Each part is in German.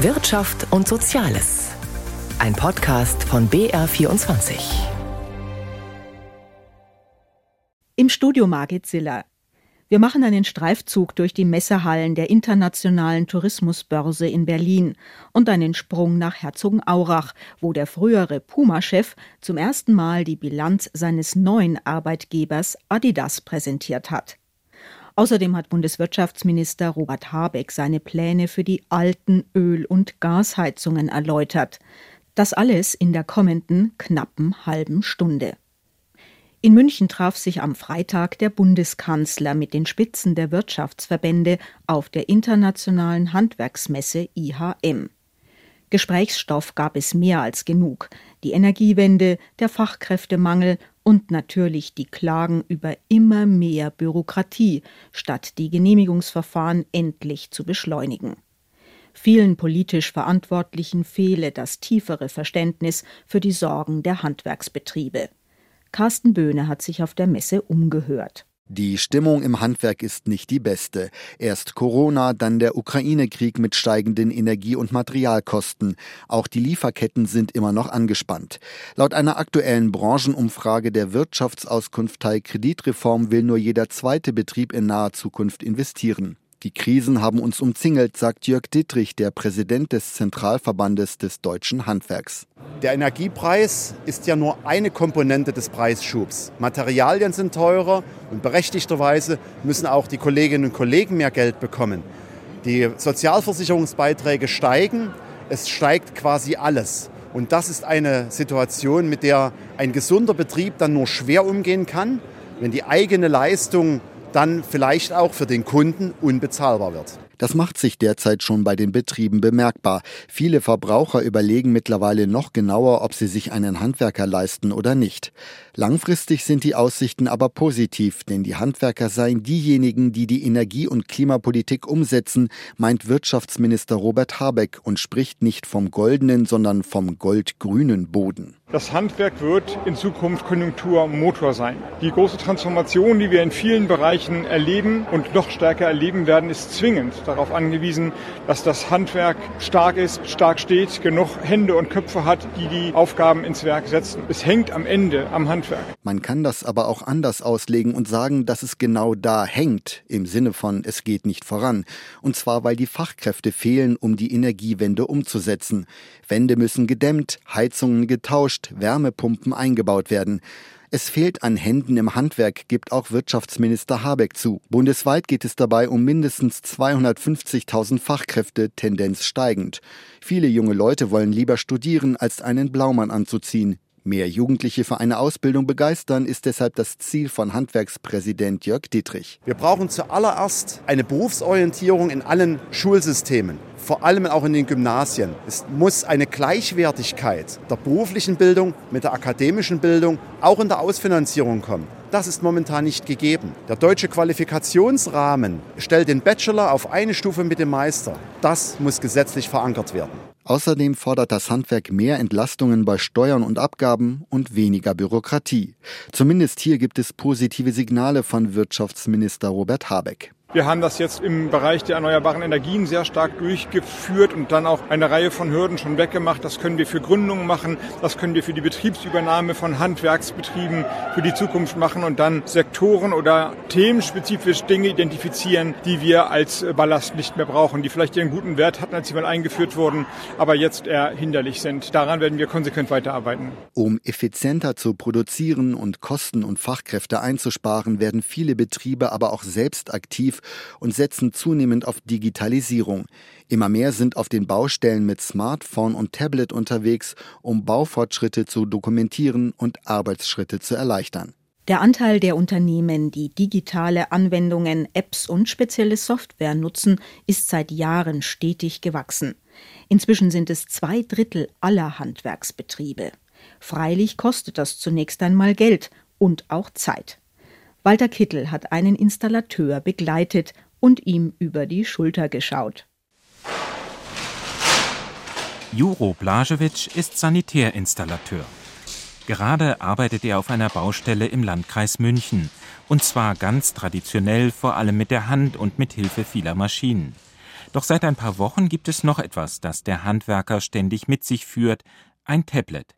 Wirtschaft und Soziales. Ein Podcast von BR24. Im Studio Margit Ziller. Wir machen einen Streifzug durch die Messehallen der Internationalen Tourismusbörse in Berlin und einen Sprung nach Herzogenaurach, wo der frühere Puma-Chef zum ersten Mal die Bilanz seines neuen Arbeitgebers Adidas präsentiert hat. Außerdem hat Bundeswirtschaftsminister Robert Habeck seine Pläne für die alten Öl- und Gasheizungen erläutert. Das alles in der kommenden knappen halben Stunde. In München traf sich am Freitag der Bundeskanzler mit den Spitzen der Wirtschaftsverbände auf der internationalen Handwerksmesse IHM. Gesprächsstoff gab es mehr als genug. Die Energiewende, der Fachkräftemangel und natürlich die Klagen über immer mehr Bürokratie, statt die Genehmigungsverfahren endlich zu beschleunigen. Vielen politisch Verantwortlichen fehle das tiefere Verständnis für die Sorgen der Handwerksbetriebe. Carsten Böhne hat sich auf der Messe umgehört. Die Stimmung im Handwerk ist nicht die beste. Erst Corona, dann der Ukraine-Krieg mit steigenden Energie- und Materialkosten. Auch die Lieferketten sind immer noch angespannt. Laut einer aktuellen Branchenumfrage der Wirtschaftsauskunftei Kreditreform will nur jeder zweite Betrieb in naher Zukunft investieren. Die Krisen haben uns umzingelt, sagt Jörg Dittrich, der Präsident des Zentralverbandes des deutschen Handwerks. Der Energiepreis ist ja nur eine Komponente des Preisschubs. Materialien sind teurer und berechtigterweise müssen auch die Kolleginnen und Kollegen mehr Geld bekommen. Die Sozialversicherungsbeiträge steigen, es steigt quasi alles. Und das ist eine Situation, mit der ein gesunder Betrieb dann nur schwer umgehen kann, wenn die eigene Leistung dann vielleicht auch für den Kunden unbezahlbar wird. Das macht sich derzeit schon bei den Betrieben bemerkbar. Viele Verbraucher überlegen mittlerweile noch genauer, ob sie sich einen Handwerker leisten oder nicht. Langfristig sind die Aussichten aber positiv, denn die Handwerker seien diejenigen, die die Energie- und Klimapolitik umsetzen, meint Wirtschaftsminister Robert Habeck und spricht nicht vom goldenen, sondern vom goldgrünen Boden. Das Handwerk wird in Zukunft Konjunkturmotor sein. Die große Transformation, die wir in vielen Bereichen erleben und noch stärker erleben werden, ist zwingend darauf angewiesen, dass das Handwerk stark ist, stark steht, genug Hände und Köpfe hat, die die Aufgaben ins Werk setzen. Es hängt am Ende am Handwerk. Man kann das aber auch anders auslegen und sagen, dass es genau da hängt, im Sinne von es geht nicht voran. Und zwar, weil die Fachkräfte fehlen, um die Energiewende umzusetzen. Wände müssen gedämmt, Heizungen getauscht, Wärmepumpen eingebaut werden. Es fehlt an Händen im Handwerk, gibt auch Wirtschaftsminister Habeck zu. Bundesweit geht es dabei um mindestens 250.000 Fachkräfte, Tendenz steigend. Viele junge Leute wollen lieber studieren, als einen Blaumann anzuziehen. Mehr Jugendliche für eine Ausbildung begeistern ist deshalb das Ziel von Handwerkspräsident Jörg Dietrich. Wir brauchen zuallererst eine Berufsorientierung in allen Schulsystemen, vor allem auch in den Gymnasien. Es muss eine Gleichwertigkeit der beruflichen Bildung mit der akademischen Bildung auch in der Ausfinanzierung kommen. Das ist momentan nicht gegeben. Der deutsche Qualifikationsrahmen stellt den Bachelor auf eine Stufe mit dem Meister. Das muss gesetzlich verankert werden. Außerdem fordert das Handwerk mehr Entlastungen bei Steuern und Abgaben und weniger Bürokratie. Zumindest hier gibt es positive Signale von Wirtschaftsminister Robert Habeck. Wir haben das jetzt im Bereich der erneuerbaren Energien sehr stark durchgeführt und dann auch eine Reihe von Hürden schon weggemacht. Das können wir für Gründungen machen, das können wir für die Betriebsübernahme von Handwerksbetrieben für die Zukunft machen und dann Sektoren oder themenspezifisch Dinge identifizieren, die wir als Ballast nicht mehr brauchen, die vielleicht ihren guten Wert hatten, als sie mal eingeführt wurden, aber jetzt eher hinderlich sind. Daran werden wir konsequent weiterarbeiten. Um effizienter zu produzieren und Kosten und Fachkräfte einzusparen, werden viele Betriebe aber auch selbst aktiv und setzen zunehmend auf Digitalisierung. Immer mehr sind auf den Baustellen mit Smartphone und Tablet unterwegs, um Baufortschritte zu dokumentieren und Arbeitsschritte zu erleichtern. Der Anteil der Unternehmen, die digitale Anwendungen, Apps und spezielle Software nutzen, ist seit Jahren stetig gewachsen. Inzwischen sind es zwei Drittel aller Handwerksbetriebe. Freilich kostet das zunächst einmal Geld und auch Zeit. Walter Kittel hat einen Installateur begleitet und ihm über die Schulter geschaut. Juro Blažević ist Sanitärinstallateur. Gerade arbeitet er auf einer Baustelle im Landkreis München. Und zwar ganz traditionell, vor allem mit der Hand und mit Hilfe vieler Maschinen. Doch seit ein paar Wochen gibt es noch etwas, das der Handwerker ständig mit sich führt, ein Tablet.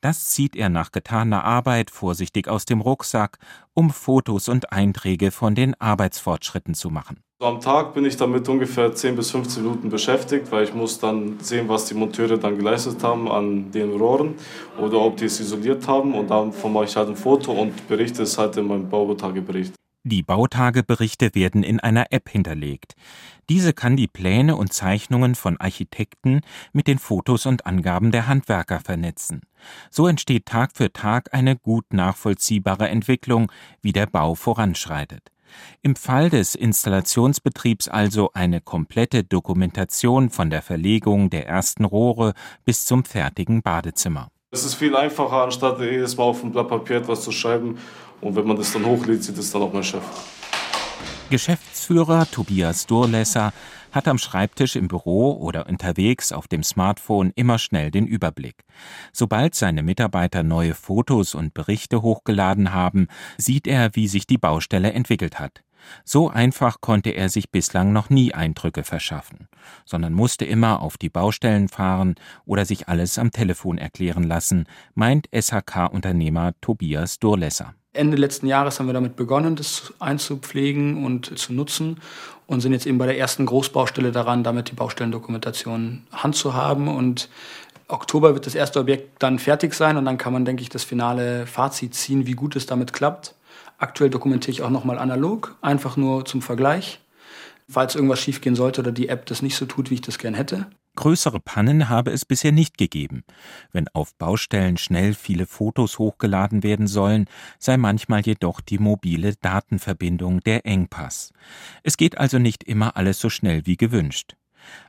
Das zieht er nach getaner Arbeit vorsichtig aus dem Rucksack, um Fotos und Einträge von den Arbeitsfortschritten zu machen. Am Tag bin ich damit ungefähr 10 bis 15 Minuten beschäftigt, weil ich muss dann sehen, was die Monteure dann geleistet haben an den Rohren oder ob die es isoliert haben und davon mache ich halt ein Foto und berichte es halt in meinem Bautagebericht. Die Bautageberichte werden in einer App hinterlegt. Diese kann die Pläne und Zeichnungen von Architekten mit den Fotos und Angaben der Handwerker vernetzen. So entsteht Tag für Tag eine gut nachvollziehbare Entwicklung, wie der Bau voranschreitet. Im Fall des Installationsbetriebs also eine komplette Dokumentation von der Verlegung der ersten Rohre bis zum fertigen Badezimmer. Es ist viel einfacher, anstatt jedes Mal auf dem Blatt Papier etwas zu schreiben und wenn man das dann hochlädt, sieht es dann auch mein Chef. Geschäftsführer Tobias Durlesser hat am Schreibtisch im Büro oder unterwegs auf dem Smartphone immer schnell den Überblick. Sobald seine Mitarbeiter neue Fotos und Berichte hochgeladen haben, sieht er, wie sich die Baustelle entwickelt hat. So einfach konnte er sich bislang noch nie Eindrücke verschaffen, sondern musste immer auf die Baustellen fahren oder sich alles am Telefon erklären lassen, meint SHK-Unternehmer Tobias Durlesser. Ende letzten Jahres haben wir damit begonnen, das einzupflegen und zu nutzen und sind jetzt eben bei der ersten Großbaustelle daran, damit die Baustellendokumentation handzuhaben. Und Oktober wird das erste Objekt dann fertig sein und dann kann man, denke ich, das finale Fazit ziehen, wie gut es damit klappt. Aktuell dokumentiere ich auch nochmal analog, einfach nur zum Vergleich, falls irgendwas schiefgehen sollte oder die App das nicht so tut, wie ich das gern hätte. Größere Pannen habe es bisher nicht gegeben. Wenn auf Baustellen schnell viele Fotos hochgeladen werden sollen, sei manchmal jedoch die mobile Datenverbindung der Engpass. Es geht also nicht immer alles so schnell wie gewünscht.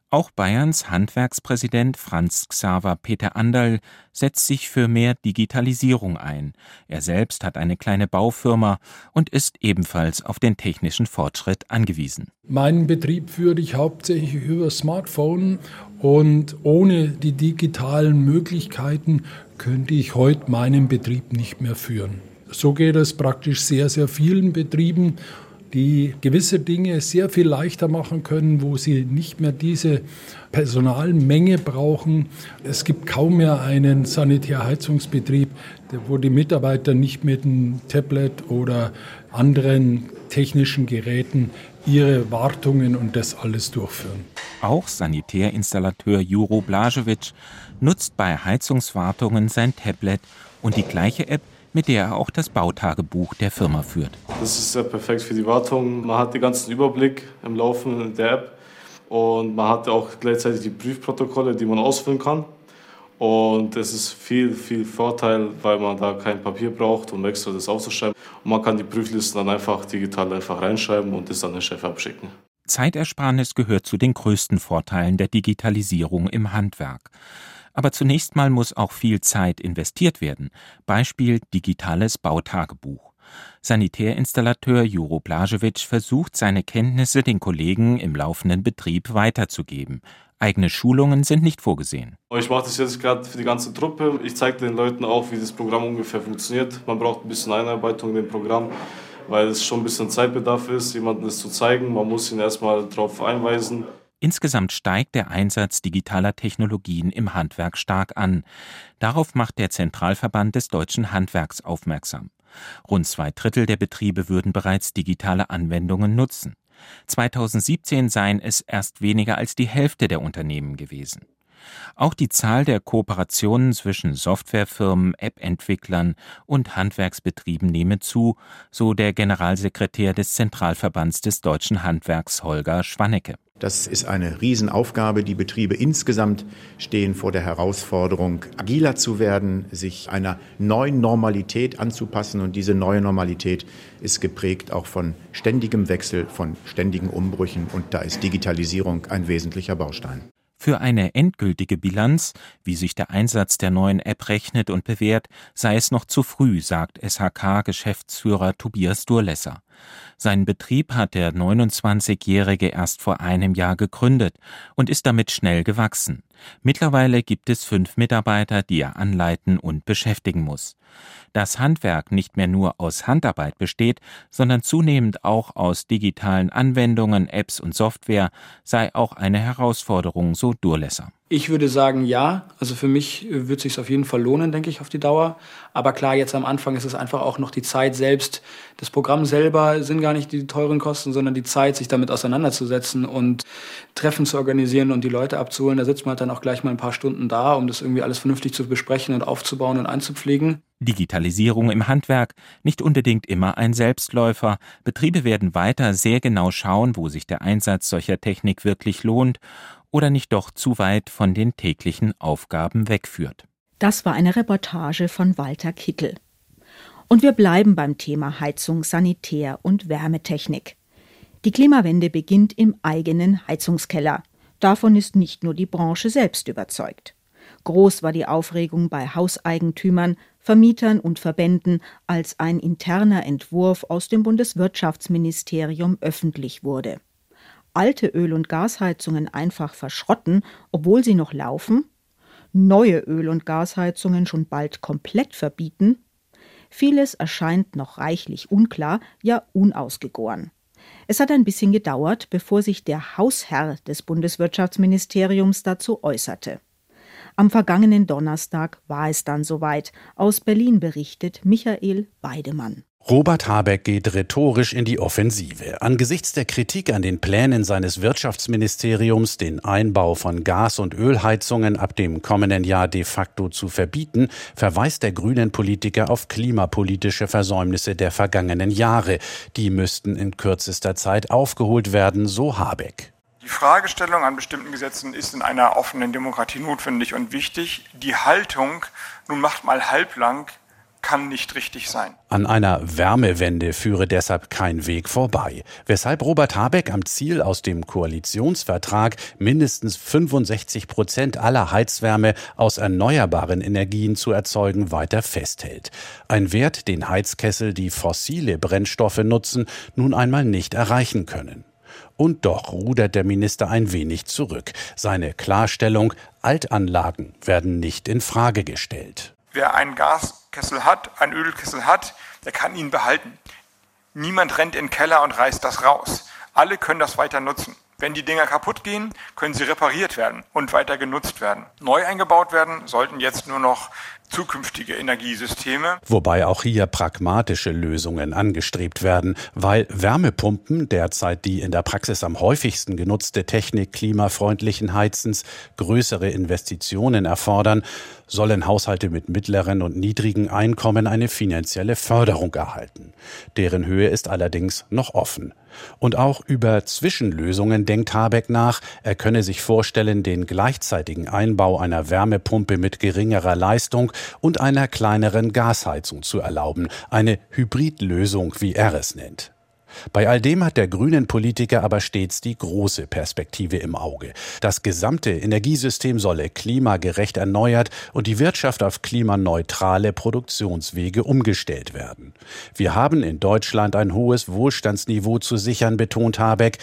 Auch Bayerns Handwerkspräsident Franz Xaver Peter Anderl setzt sich für mehr Digitalisierung ein. Er selbst hat eine kleine Baufirma und ist ebenfalls auf den technischen Fortschritt angewiesen. Meinen Betrieb führe ich hauptsächlich über Smartphone und ohne die digitalen Möglichkeiten könnte ich heute meinen Betrieb nicht mehr führen. So geht es praktisch sehr, sehr vielen Betrieben die gewisse Dinge sehr viel leichter machen können, wo sie nicht mehr diese Personalmenge brauchen. Es gibt kaum mehr einen Sanitärheizungsbetrieb, wo die Mitarbeiter nicht mit einem Tablet oder anderen technischen Geräten ihre Wartungen und das alles durchführen. Auch Sanitärinstallateur Juro Blažević nutzt bei Heizungswartungen sein Tablet und die gleiche App mit der er auch das Bautagebuch der Firma führt. Das ist sehr perfekt für die Wartung. Man hat den ganzen Überblick im Laufen der App und man hat auch gleichzeitig die Prüfprotokolle, die man ausfüllen kann. Und es ist viel, viel Vorteil, weil man da kein Papier braucht, um extra das aufzuschreiben. Und man kann die Prüflisten dann einfach digital einfach reinschreiben und das an den Chef abschicken. Zeitersparnis gehört zu den größten Vorteilen der Digitalisierung im Handwerk. Aber zunächst mal muss auch viel Zeit investiert werden. Beispiel digitales Bautagebuch. Sanitärinstallateur Juro Blažević versucht seine Kenntnisse den Kollegen im laufenden Betrieb weiterzugeben. Eigene Schulungen sind nicht vorgesehen. Ich mache das jetzt gerade für die ganze Truppe. Ich zeige den Leuten auch, wie das Programm ungefähr funktioniert. Man braucht ein bisschen Einarbeitung in dem Programm, weil es schon ein bisschen Zeitbedarf ist, jemandem das zu zeigen. Man muss ihn erstmal darauf einweisen. Insgesamt steigt der Einsatz digitaler Technologien im Handwerk stark an. Darauf macht der Zentralverband des deutschen Handwerks aufmerksam. Rund zwei Drittel der Betriebe würden bereits digitale Anwendungen nutzen. 2017 seien es erst weniger als die Hälfte der Unternehmen gewesen. Auch die Zahl der Kooperationen zwischen Softwarefirmen, App-Entwicklern und Handwerksbetrieben nehme zu, so der Generalsekretär des Zentralverbands des deutschen Handwerks Holger Schwannecke. Das ist eine Riesenaufgabe. Die Betriebe insgesamt stehen vor der Herausforderung, agiler zu werden, sich einer neuen Normalität anzupassen. Und diese neue Normalität ist geprägt auch von ständigem Wechsel, von ständigen Umbrüchen. Und da ist Digitalisierung ein wesentlicher Baustein. Für eine endgültige Bilanz, wie sich der Einsatz der neuen App rechnet und bewährt, sei es noch zu früh, sagt SHK-Geschäftsführer Tobias Durlesser. Seinen Betrieb hat der 29-Jährige erst vor einem Jahr gegründet und ist damit schnell gewachsen. Mittlerweile gibt es fünf Mitarbeiter, die er anleiten und beschäftigen muss. Dass Handwerk nicht mehr nur aus Handarbeit besteht, sondern zunehmend auch aus digitalen Anwendungen, Apps und Software, sei auch eine Herausforderung, so Durlesser. Ich würde sagen, ja. Also für mich wird es sich auf jeden Fall lohnen, denke ich, auf die Dauer. Aber klar, jetzt am Anfang ist es einfach auch noch die Zeit selbst. Das Programm selber sind gar nicht die teuren Kosten, sondern die Zeit, sich damit auseinanderzusetzen und Treffen zu organisieren und die Leute abzuholen. Da sitzt man halt dann auch gleich mal ein paar Stunden da, um das irgendwie alles vernünftig zu besprechen und aufzubauen und einzupflegen. Digitalisierung im Handwerk nicht unbedingt immer ein Selbstläufer. Betriebe werden weiter sehr genau schauen, wo sich der Einsatz solcher Technik wirklich lohnt oder nicht doch zu weit von den täglichen Aufgaben wegführt. Das war eine Reportage von Walter Kittel. Und wir bleiben beim Thema Heizung, Sanitär und Wärmetechnik. Die Klimawende beginnt im eigenen Heizungskeller. Davon ist nicht nur die Branche selbst überzeugt. Groß war die Aufregung bei Hauseigentümern, Vermietern und Verbänden, als ein interner Entwurf aus dem Bundeswirtschaftsministerium öffentlich wurde alte Öl- und Gasheizungen einfach verschrotten, obwohl sie noch laufen, neue Öl- und Gasheizungen schon bald komplett verbieten, vieles erscheint noch reichlich unklar, ja unausgegoren. Es hat ein bisschen gedauert, bevor sich der Hausherr des Bundeswirtschaftsministeriums dazu äußerte. Am vergangenen Donnerstag war es dann soweit. Aus Berlin berichtet Michael Weidemann. Robert Habeck geht rhetorisch in die Offensive. Angesichts der Kritik an den Plänen seines Wirtschaftsministeriums, den Einbau von Gas- und Ölheizungen ab dem kommenden Jahr de facto zu verbieten, verweist der grünen Politiker auf klimapolitische Versäumnisse der vergangenen Jahre. Die müssten in kürzester Zeit aufgeholt werden, so Habeck. Die Fragestellung an bestimmten Gesetzen ist in einer offenen Demokratie notwendig und wichtig. Die Haltung, nun macht mal halblang, kann nicht richtig sein. An einer Wärmewende führe deshalb kein Weg vorbei, weshalb Robert Habeck am Ziel aus dem Koalitionsvertrag mindestens 65 Prozent aller Heizwärme aus erneuerbaren Energien zu erzeugen weiter festhält. Ein Wert, den Heizkessel, die fossile Brennstoffe nutzen, nun einmal nicht erreichen können. Und doch rudert der Minister ein wenig zurück. Seine Klarstellung, Altanlagen werden nicht in Frage gestellt. Wer einen Gaskessel hat, einen Ölkessel hat, der kann ihn behalten. Niemand rennt in den Keller und reißt das raus. Alle können das weiter nutzen. Wenn die Dinger kaputt gehen, können sie repariert werden und weiter genutzt werden. Neu eingebaut werden sollten jetzt nur noch zukünftige Energiesysteme. Wobei auch hier pragmatische Lösungen angestrebt werden, weil Wärmepumpen, derzeit die in der Praxis am häufigsten genutzte Technik klimafreundlichen Heizens, größere Investitionen erfordern, sollen Haushalte mit mittleren und niedrigen Einkommen eine finanzielle Förderung erhalten. Deren Höhe ist allerdings noch offen. Und auch über Zwischenlösungen denkt Habeck nach. Er könne sich vorstellen, den gleichzeitigen Einbau einer Wärmepumpe mit geringerer Leistung und einer kleineren Gasheizung zu erlauben. Eine Hybridlösung, wie er es nennt. Bei all dem hat der grünen Politiker aber stets die große Perspektive im Auge. Das gesamte Energiesystem solle klimagerecht erneuert und die Wirtschaft auf klimaneutrale Produktionswege umgestellt werden. Wir haben in Deutschland ein hohes Wohlstandsniveau zu sichern, betont Habeck.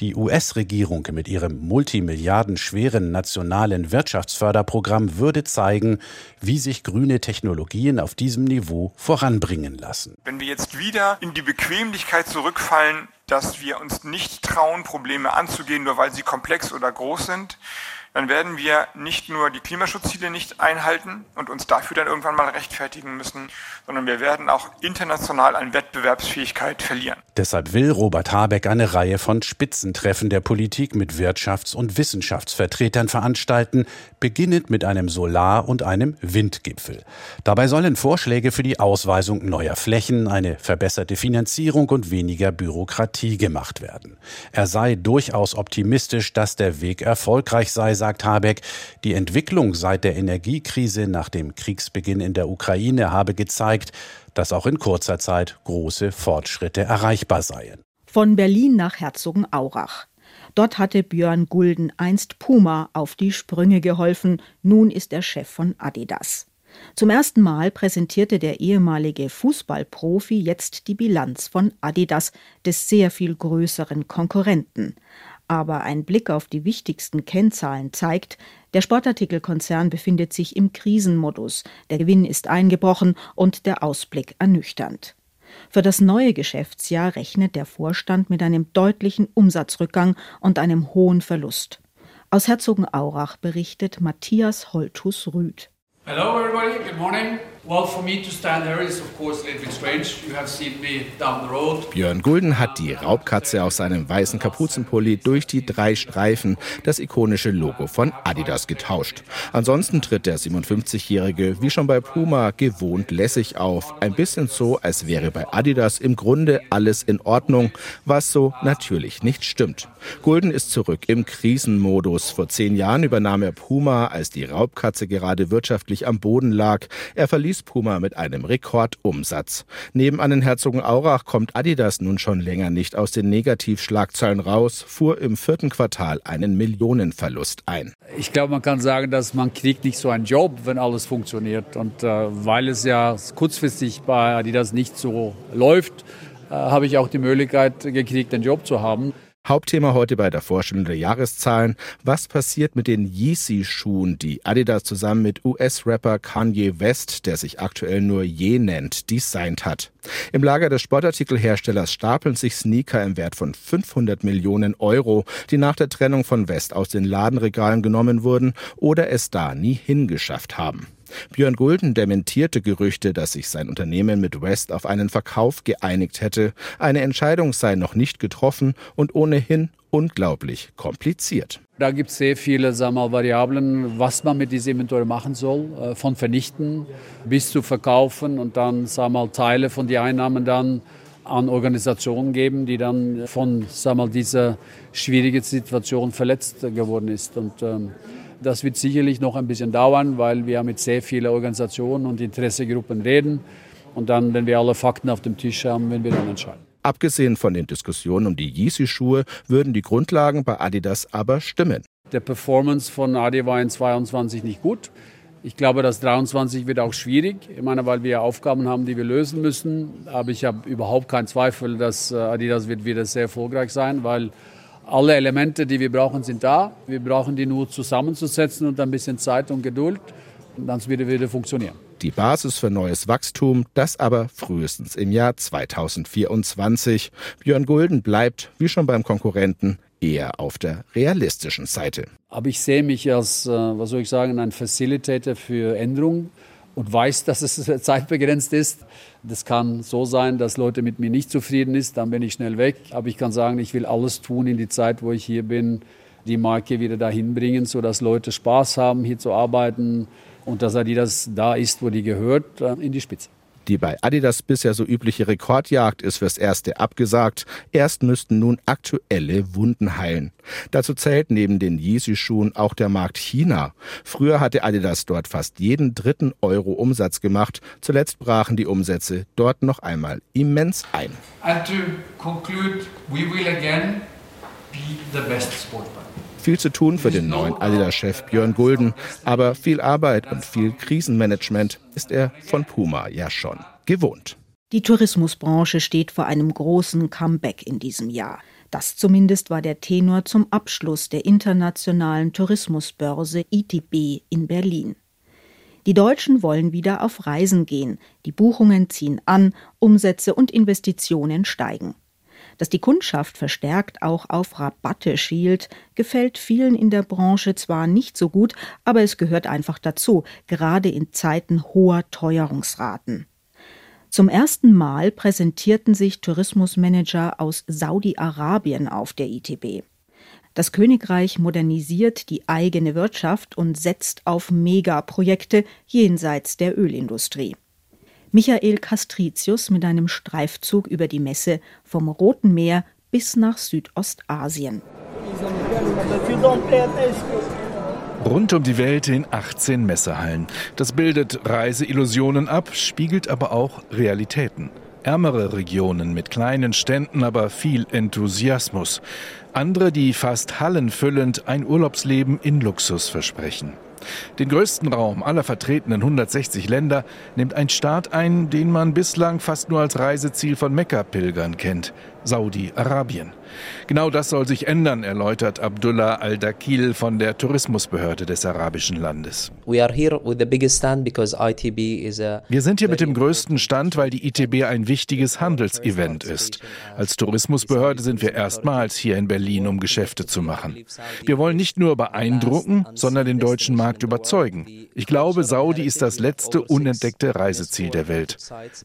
Die US-Regierung mit ihrem multimilliardenschweren nationalen Wirtschaftsförderprogramm würde zeigen, wie sich grüne Technologien auf diesem Niveau voranbringen lassen. Wenn wir jetzt wieder in die Bequemlichkeit zurückfallen, dass wir uns nicht trauen, Probleme anzugehen, nur weil sie komplex oder groß sind, dann werden wir nicht nur die Klimaschutzziele nicht einhalten und uns dafür dann irgendwann mal rechtfertigen müssen, sondern wir werden auch international an Wettbewerbsfähigkeit verlieren. Deshalb will Robert Habeck eine Reihe von Spitzentreffen der Politik mit Wirtschafts- und Wissenschaftsvertretern veranstalten, beginnend mit einem Solar- und einem Windgipfel. Dabei sollen Vorschläge für die Ausweisung neuer Flächen, eine verbesserte Finanzierung und weniger Bürokratie gemacht werden. Er sei durchaus optimistisch, dass der Weg erfolgreich sei, sagt Habeck, die Entwicklung seit der Energiekrise nach dem Kriegsbeginn in der Ukraine habe gezeigt, dass auch in kurzer Zeit große Fortschritte erreichbar seien. Von Berlin nach Herzogenaurach. Dort hatte Björn Gulden einst Puma auf die Sprünge geholfen, nun ist er Chef von Adidas. Zum ersten Mal präsentierte der ehemalige Fußballprofi jetzt die Bilanz von Adidas, des sehr viel größeren Konkurrenten. Aber ein Blick auf die wichtigsten Kennzahlen zeigt, der Sportartikelkonzern befindet sich im Krisenmodus, der Gewinn ist eingebrochen und der Ausblick ernüchternd. Für das neue Geschäftsjahr rechnet der Vorstand mit einem deutlichen Umsatzrückgang und einem hohen Verlust. Aus Herzogenaurach berichtet Matthias Holthus Rüth. Hello everybody, good morning. Björn Gulden hat die Raubkatze auf seinem weißen Kapuzenpulli durch die drei Streifen, das ikonische Logo von Adidas, getauscht. Ansonsten tritt der 57-Jährige wie schon bei Puma gewohnt lässig auf. Ein bisschen so, als wäre bei Adidas im Grunde alles in Ordnung, was so natürlich nicht stimmt. Gulden ist zurück im Krisenmodus. Vor zehn Jahren übernahm er Puma, als die Raubkatze gerade wirtschaftlich am Boden lag. Er verließ Puma mit einem Rekordumsatz. Nebenan in Herzogenaurach kommt Adidas nun schon länger nicht aus den Negativschlagzeilen raus, fuhr im vierten Quartal einen Millionenverlust ein. Ich glaube, man kann sagen, dass man kriegt nicht so einen Job, wenn alles funktioniert. Und äh, weil es ja kurzfristig bei Adidas nicht so läuft, äh, habe ich auch die Möglichkeit gekriegt, den Job zu haben. Hauptthema heute bei der Vorstellung der Jahreszahlen. Was passiert mit den Yeezy-Schuhen, die Adidas zusammen mit US-Rapper Kanye West, der sich aktuell nur Ye nennt, designt hat? Im Lager des Sportartikelherstellers stapeln sich Sneaker im Wert von 500 Millionen Euro, die nach der Trennung von West aus den Ladenregalen genommen wurden oder es da nie hingeschafft haben. Björn Gulden dementierte Gerüchte, dass sich sein Unternehmen mit West auf einen Verkauf geeinigt hätte. Eine Entscheidung sei noch nicht getroffen und ohnehin unglaublich kompliziert. Da gibt es sehr viele sagen wir, Variablen, was man mit diesem Inventar machen soll, äh, von vernichten bis zu verkaufen und dann sagen wir, Teile von den Einnahmen dann an Organisationen geben, die dann von sagen wir, dieser schwierigen Situation verletzt geworden ist. Und ähm, das wird sicherlich noch ein bisschen dauern, weil wir mit sehr vielen Organisationen und Interessegruppen reden. Und dann, wenn wir alle Fakten auf dem Tisch haben, werden wir dann entscheiden. Abgesehen von den Diskussionen um die Yeezy-Schuhe würden die Grundlagen bei Adidas aber stimmen. Der Performance von Adi war in 22 nicht gut. Ich glaube, das 23 wird auch schwierig. Ich meine, weil wir Aufgaben haben, die wir lösen müssen. Aber ich habe überhaupt keinen Zweifel, dass Adidas wird wieder sehr erfolgreich sein, weil alle Elemente, die wir brauchen, sind da. Wir brauchen die nur zusammenzusetzen und ein bisschen Zeit und Geduld. Und dann wird es wieder funktionieren. Die Basis für neues Wachstum, das aber frühestens im Jahr 2024. Björn Gulden bleibt, wie schon beim Konkurrenten, eher auf der realistischen Seite. Aber ich sehe mich als, was soll ich sagen, ein Facilitator für Änderungen und weiß, dass es zeitbegrenzt ist. Das kann so sein, dass Leute mit mir nicht zufrieden sind, dann bin ich schnell weg. Aber ich kann sagen, ich will alles tun in die Zeit, wo ich hier bin, die Marke wieder dahin bringen, sodass Leute Spaß haben, hier zu arbeiten und dass Adidas da ist, wo die gehört, äh, in die Spitze. Die bei Adidas bisher so übliche Rekordjagd ist fürs Erste abgesagt. Erst müssten nun aktuelle Wunden heilen. Dazu zählt neben den Yeezy-Schuhen auch der Markt China. Früher hatte Adidas dort fast jeden dritten Euro Umsatz gemacht. Zuletzt brachen die Umsätze dort noch einmal immens ein. And to conclude, we will again be the best sport brand. Viel zu tun für den neuen Adidas-Chef Björn Gulden, aber viel Arbeit und viel Krisenmanagement ist er von Puma ja schon gewohnt. Die Tourismusbranche steht vor einem großen Comeback in diesem Jahr. Das zumindest war der Tenor zum Abschluss der internationalen Tourismusbörse ITB in Berlin. Die Deutschen wollen wieder auf Reisen gehen, die Buchungen ziehen an, Umsätze und Investitionen steigen. Dass die Kundschaft verstärkt auch auf Rabatte schielt, gefällt vielen in der Branche zwar nicht so gut, aber es gehört einfach dazu, gerade in Zeiten hoher Teuerungsraten. Zum ersten Mal präsentierten sich Tourismusmanager aus Saudi-Arabien auf der ITB. Das Königreich modernisiert die eigene Wirtschaft und setzt auf Megaprojekte jenseits der Ölindustrie. Michael Castricius mit einem Streifzug über die Messe vom Roten Meer bis nach Südostasien. Rund um die Welt in 18 Messehallen. Das bildet Reiseillusionen ab, spiegelt aber auch Realitäten. Ärmere Regionen mit kleinen Ständen, aber viel Enthusiasmus. Andere, die fast hallenfüllend ein Urlaubsleben in Luxus versprechen. Den größten Raum aller vertretenen 160 Länder nimmt ein Staat ein, den man bislang fast nur als Reiseziel von Mekka-Pilgern kennt, Saudi-Arabien. Genau das soll sich ändern, erläutert Abdullah Al-Dakil von der Tourismusbehörde des arabischen Landes. Wir sind hier mit dem größten Stand, weil die ITB ein wichtiges Handelsevent ist. Als Tourismusbehörde sind wir erstmals hier in Berlin, um Geschäfte zu machen. Wir wollen nicht nur beeindrucken, sondern den deutschen Markt überzeugen. Ich glaube, Saudi ist das letzte unentdeckte Reiseziel der Welt.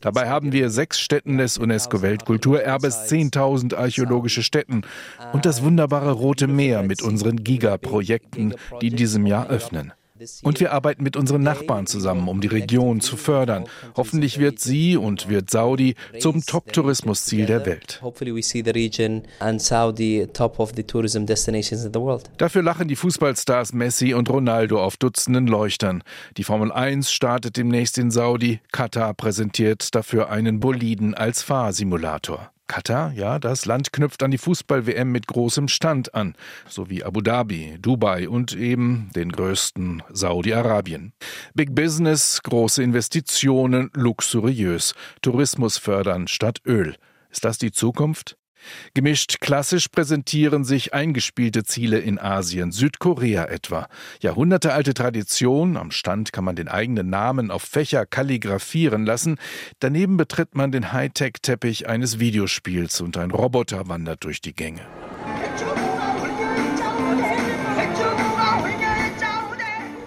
Dabei haben wir sechs Städten des UNESCO-Weltkulturerbes, 10.000 archäologische Städten und das wunderbare Rote Meer mit unseren Gigaprojekten, die in diesem Jahr öffnen. Und wir arbeiten mit unseren Nachbarn zusammen, um die Region zu fördern. Hoffentlich wird sie und wird Saudi zum Top-Tourismusziel der Welt. Dafür lachen die Fußballstars Messi und Ronaldo auf Dutzenden Leuchtern. Die Formel 1 startet demnächst in Saudi. Katar präsentiert dafür einen Boliden als Fahrsimulator. Katar, ja, das Land knüpft an die Fußball-WM mit großem Stand an, sowie Abu Dhabi, Dubai und eben den größten Saudi-Arabien. Big Business, große Investitionen, luxuriös, Tourismus fördern statt Öl. Ist das die Zukunft? Gemischt klassisch präsentieren sich eingespielte Ziele in Asien, Südkorea etwa. Jahrhundertealte Tradition, am Stand kann man den eigenen Namen auf Fächer kalligrafieren lassen, daneben betritt man den Hightech-Teppich eines Videospiels und ein Roboter wandert durch die Gänge.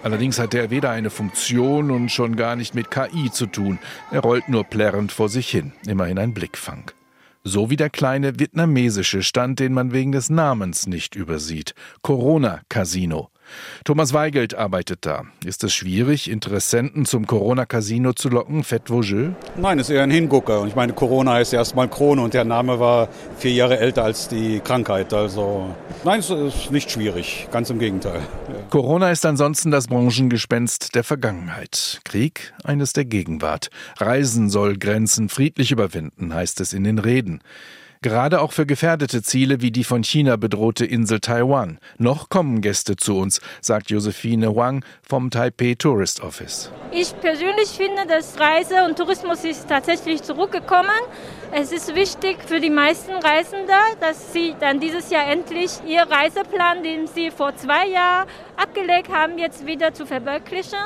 Allerdings hat er weder eine Funktion und schon gar nicht mit KI zu tun. Er rollt nur plärrend vor sich hin, immerhin ein Blickfang. So wie der kleine vietnamesische Stand, den man wegen des Namens nicht übersieht. Corona Casino. Thomas Weigelt arbeitet da. Ist es schwierig, Interessenten zum Corona-Casino zu locken, Fett Vosgeux? Nein, es ist eher ein Hingucker. Und ich meine, Corona heißt erstmal Krone und der Name war vier Jahre älter als die Krankheit. Also nein, es ist nicht schwierig, ganz im Gegenteil. Ja. Corona ist ansonsten das Branchengespenst der Vergangenheit. Krieg eines der Gegenwart. Reisen soll Grenzen friedlich überwinden, heißt es in den Reden. Gerade auch für gefährdete Ziele wie die von China bedrohte Insel Taiwan. Noch kommen Gäste zu uns, sagt Josephine Wang vom Taipei Tourist Office. Ich persönlich finde, dass Reise und Tourismus ist tatsächlich zurückgekommen. Es ist wichtig für die meisten Reisende, dass sie dann dieses Jahr endlich ihr Reiseplan, den sie vor zwei Jahren abgelegt haben, jetzt wieder zu verwirklichen.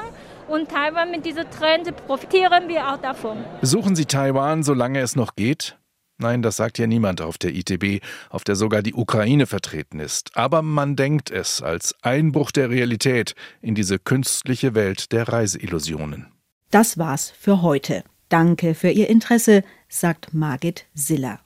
Und Taiwan mit dieser Trend profitieren wir auch davon. Besuchen Sie Taiwan, solange es noch geht? Nein, das sagt ja niemand auf der ITB, auf der sogar die Ukraine vertreten ist. Aber man denkt es als Einbruch der Realität in diese künstliche Welt der Reiseillusionen. Das war's für heute. Danke für Ihr Interesse, sagt Margit Siller.